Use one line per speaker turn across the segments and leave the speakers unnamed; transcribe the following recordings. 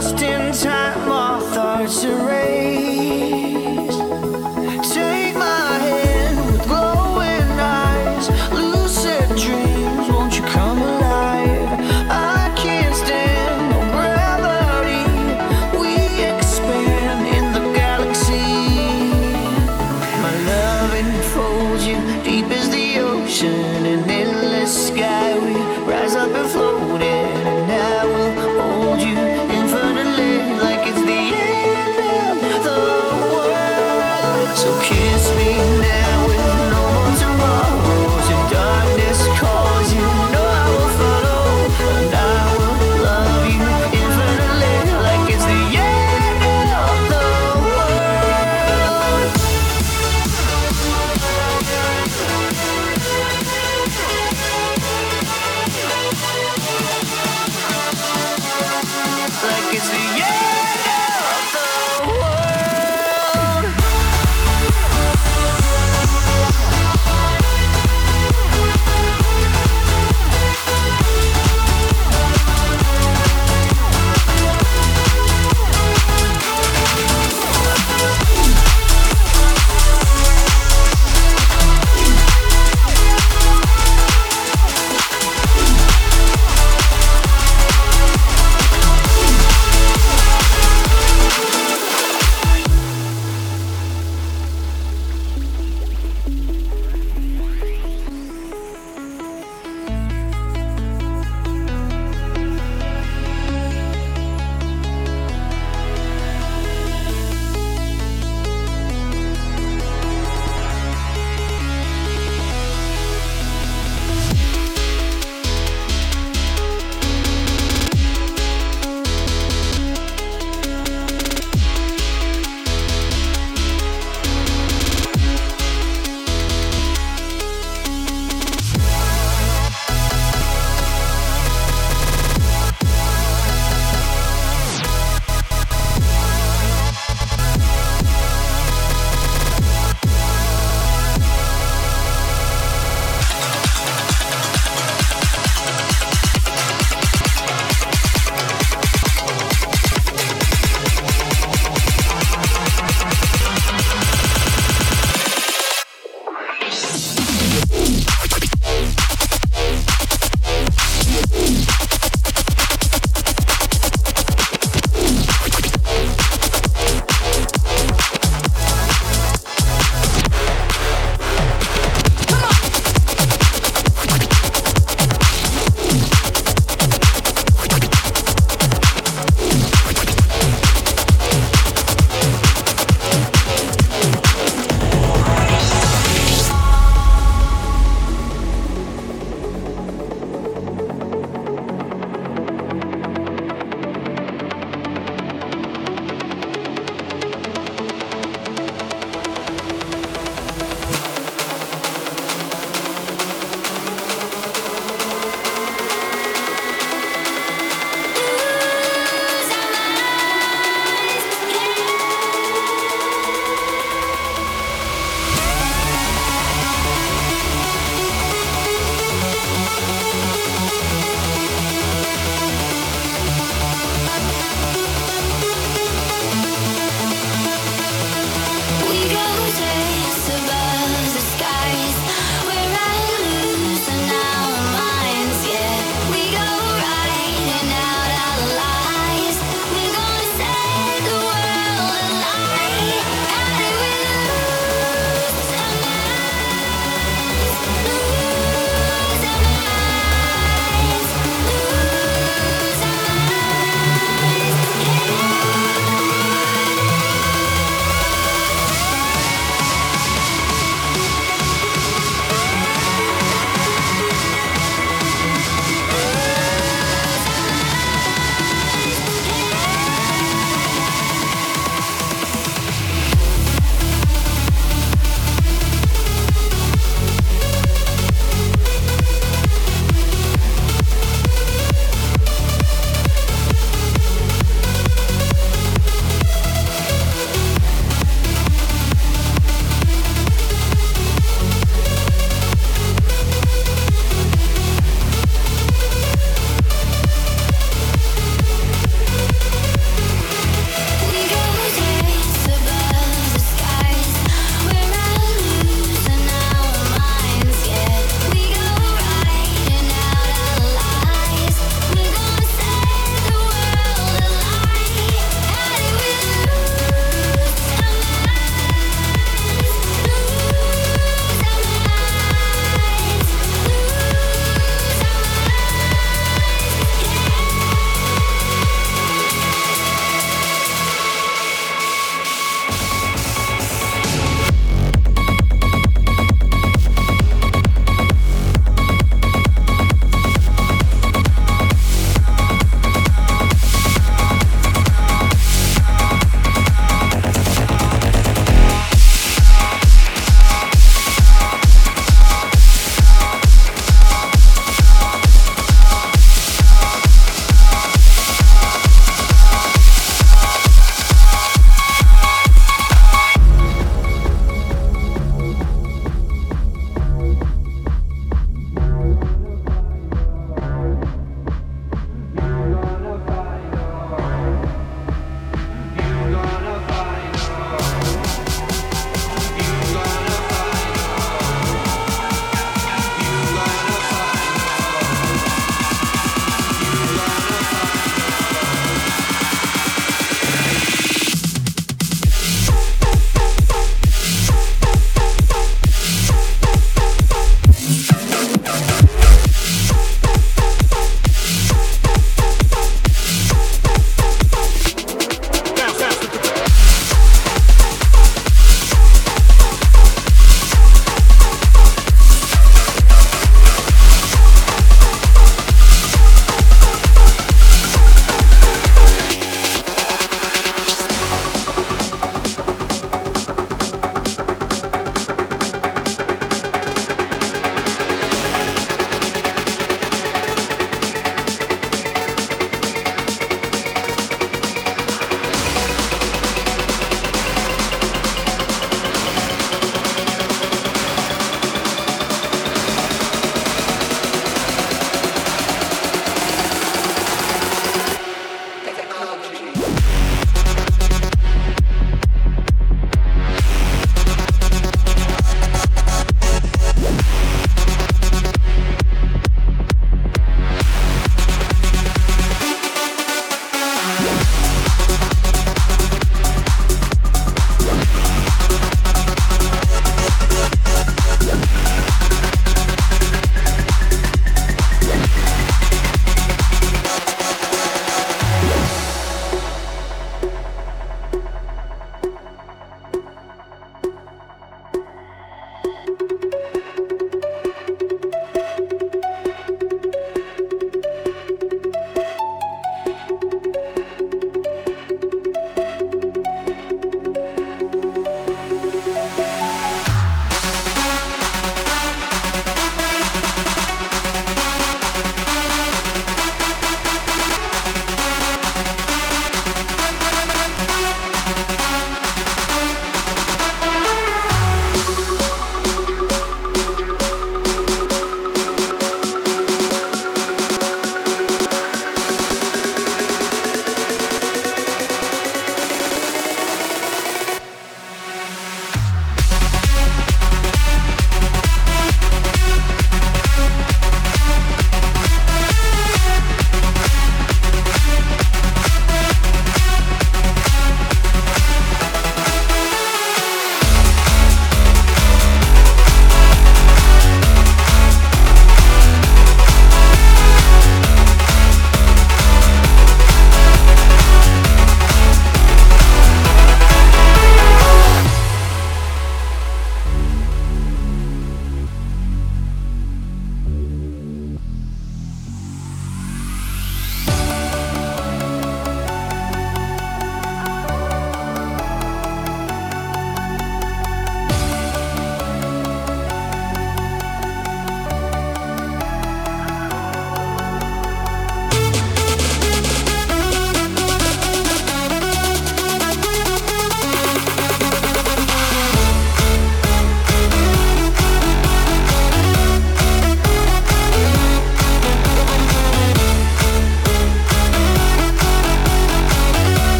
lost in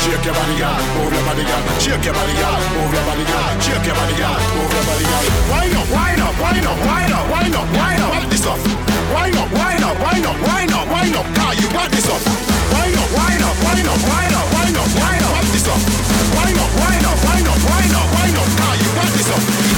Shake your body out, move your body out. Shake your body out, move your body out. Shake your body out, move your body out. Wind up, wind up, wind up, wind up, wind up, wind up. Wind this stuff. Wind up, wind up, wind up, wind up, wind up. Car, you want this stuff. Wind up, wind up, wind up, wind up, wind up, wind up. Wind this stuff. Wind up, wind up, wind
up, wind up, wind up. Car, you want this stuff.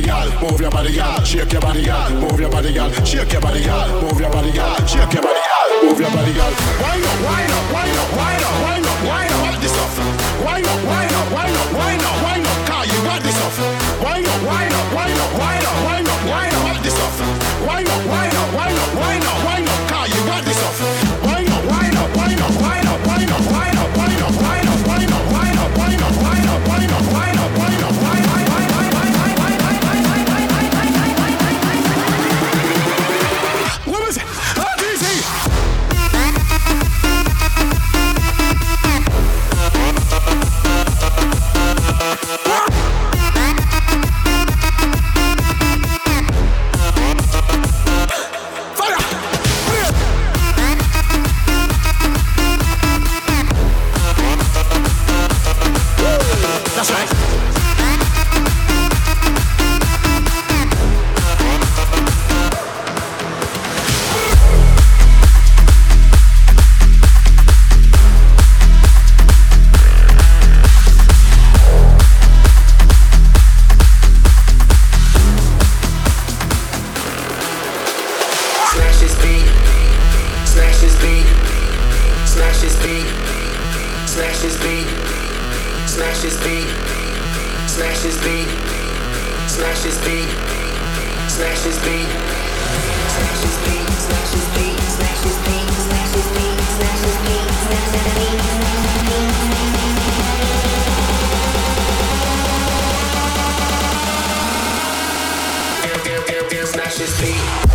body, y'all. Move your body, girl. Shake your body, girl. Move your body, girl. Shake your body, girl. Move your body, y'all. Shake your body, y'all. Move your body, y'all. Wind up, wind up, wind up, wind up, wind up, wind up. What this stuff? Wind up, wind up, wind up, wind up, wind up. Car, you got this stuff. Wind up, wind up, wind up, wind up, wind up, wind up. What this stuff? Wind up, wind up, wind up, wind up, wind up. Car, you got this stuff. Wind up, wind up, wind up, wind up, wind up, wind up, wind up, wind up.
Smash this beat. Smash this beat. Smash this beat. Smash this beat. Smash this beat. Smash this beat. Smash this beat. Smash this beat. Smash this beat. Smash this beat. Smash this beat. Smash this beat.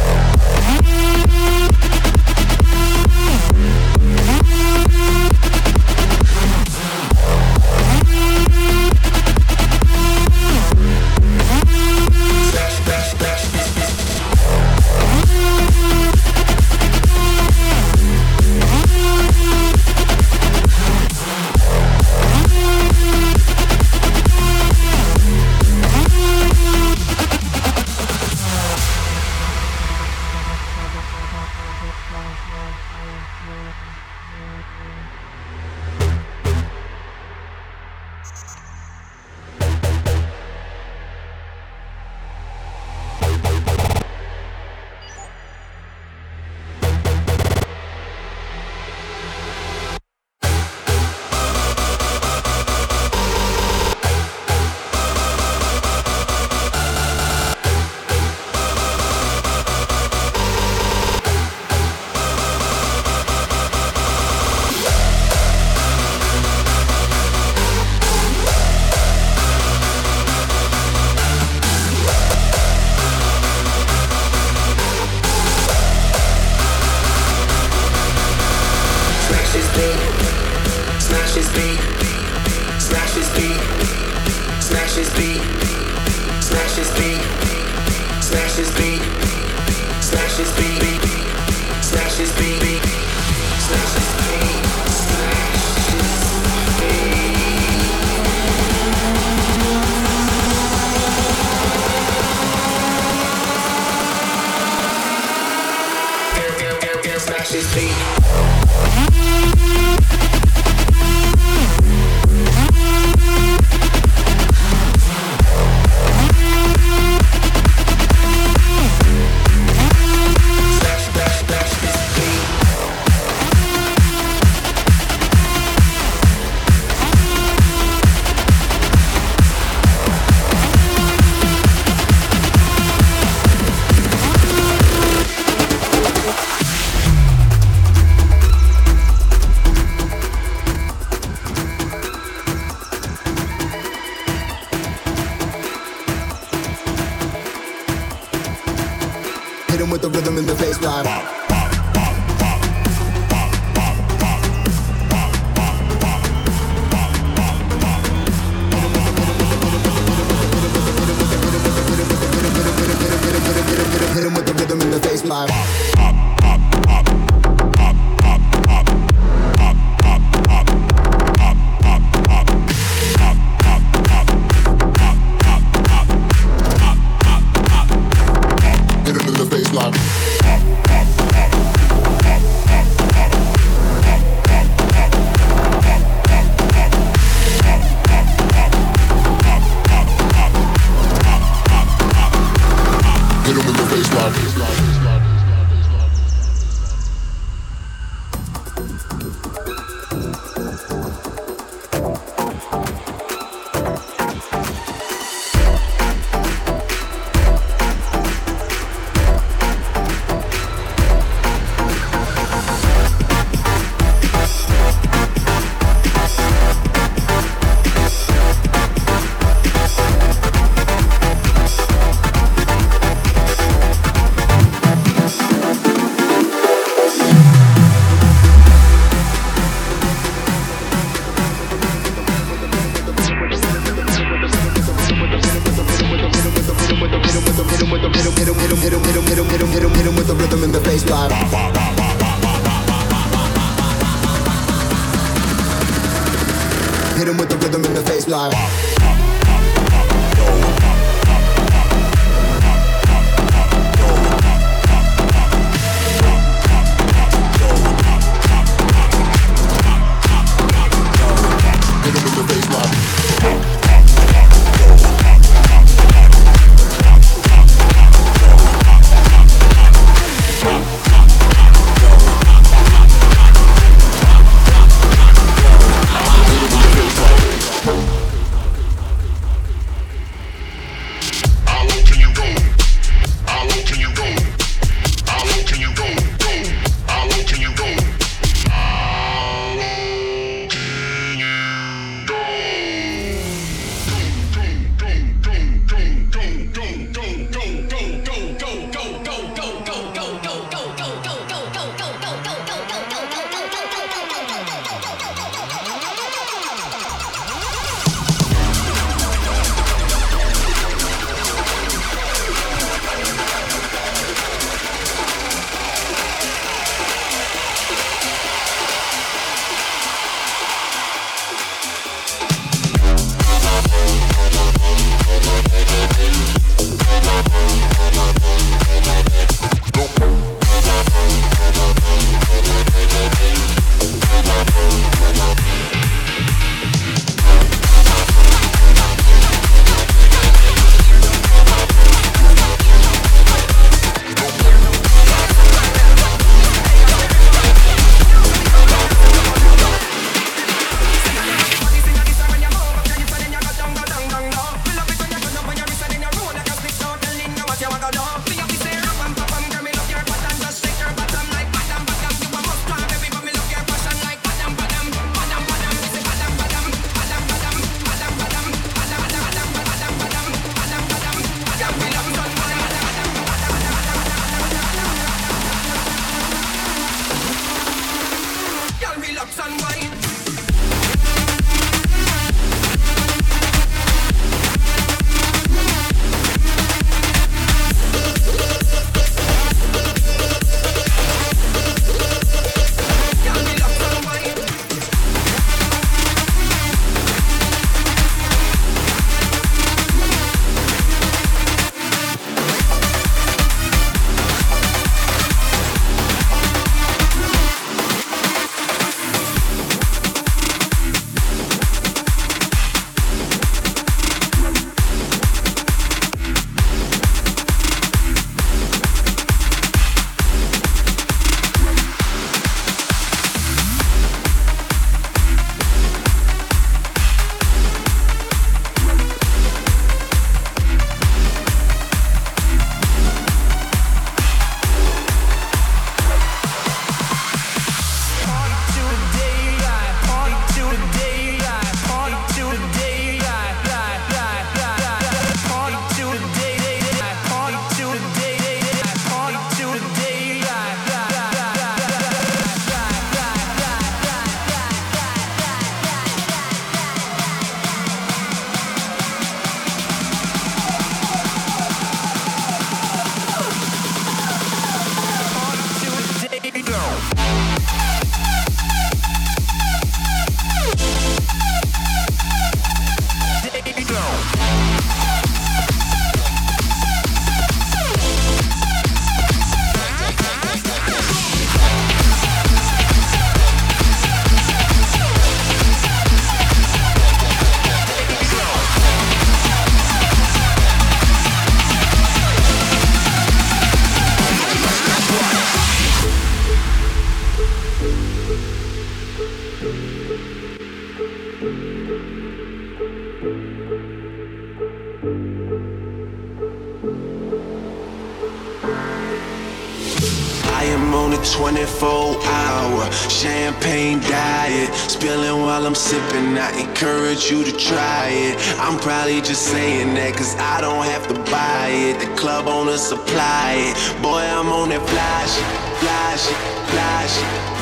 Encourage you to try it. I'm probably just saying that cause I don't have to buy it. The club owner supply it. Boy, I'm on that flash, flash, flash.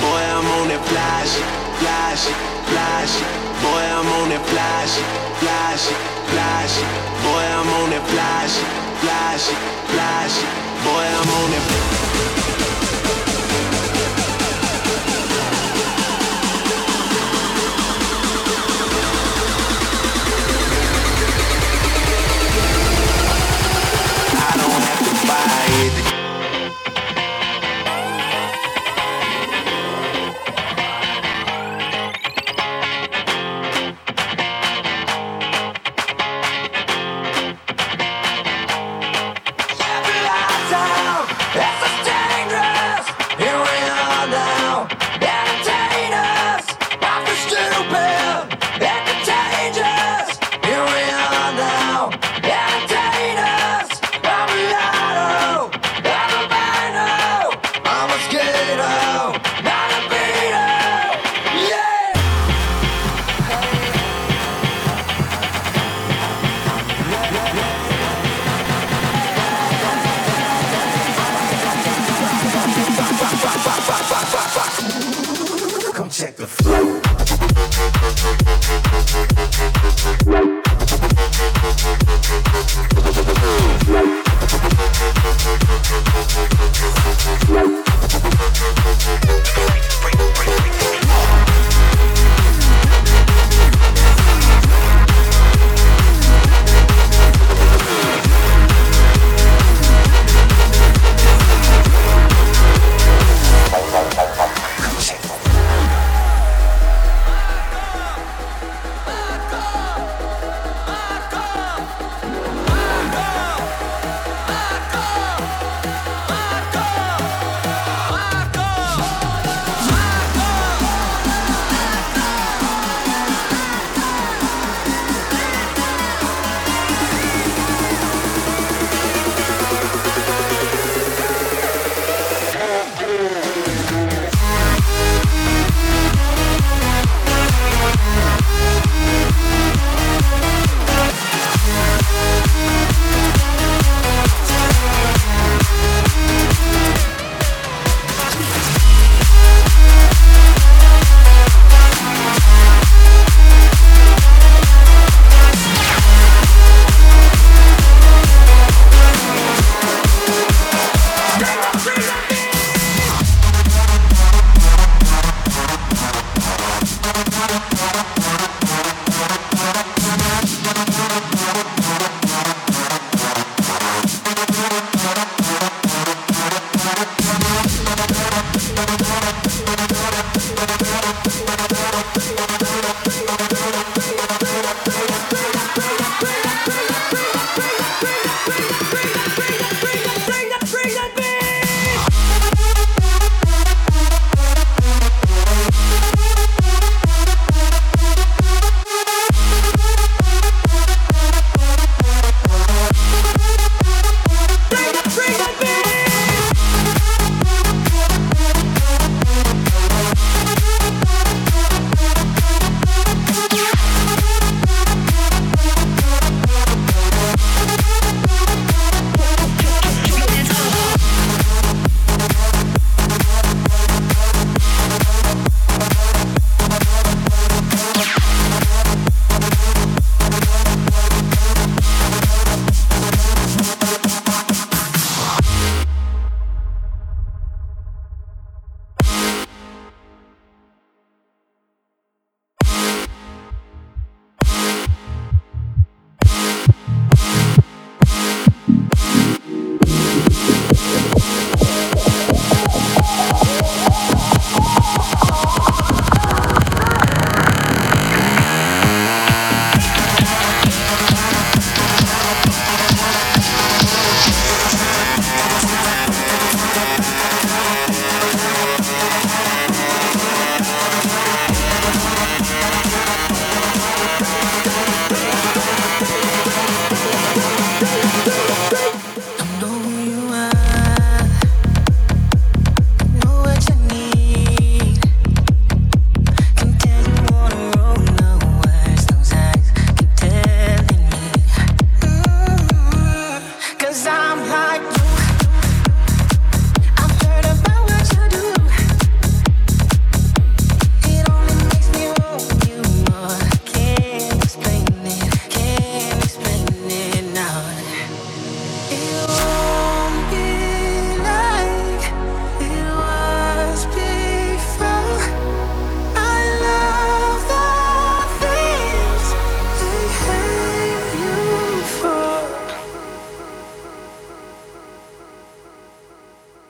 Boy, I'm on that flash, flash, flash. Boy, I'm on that flash, flash, flash. Boy, I'm on that flash, flash, flash. Boy, I'm on that.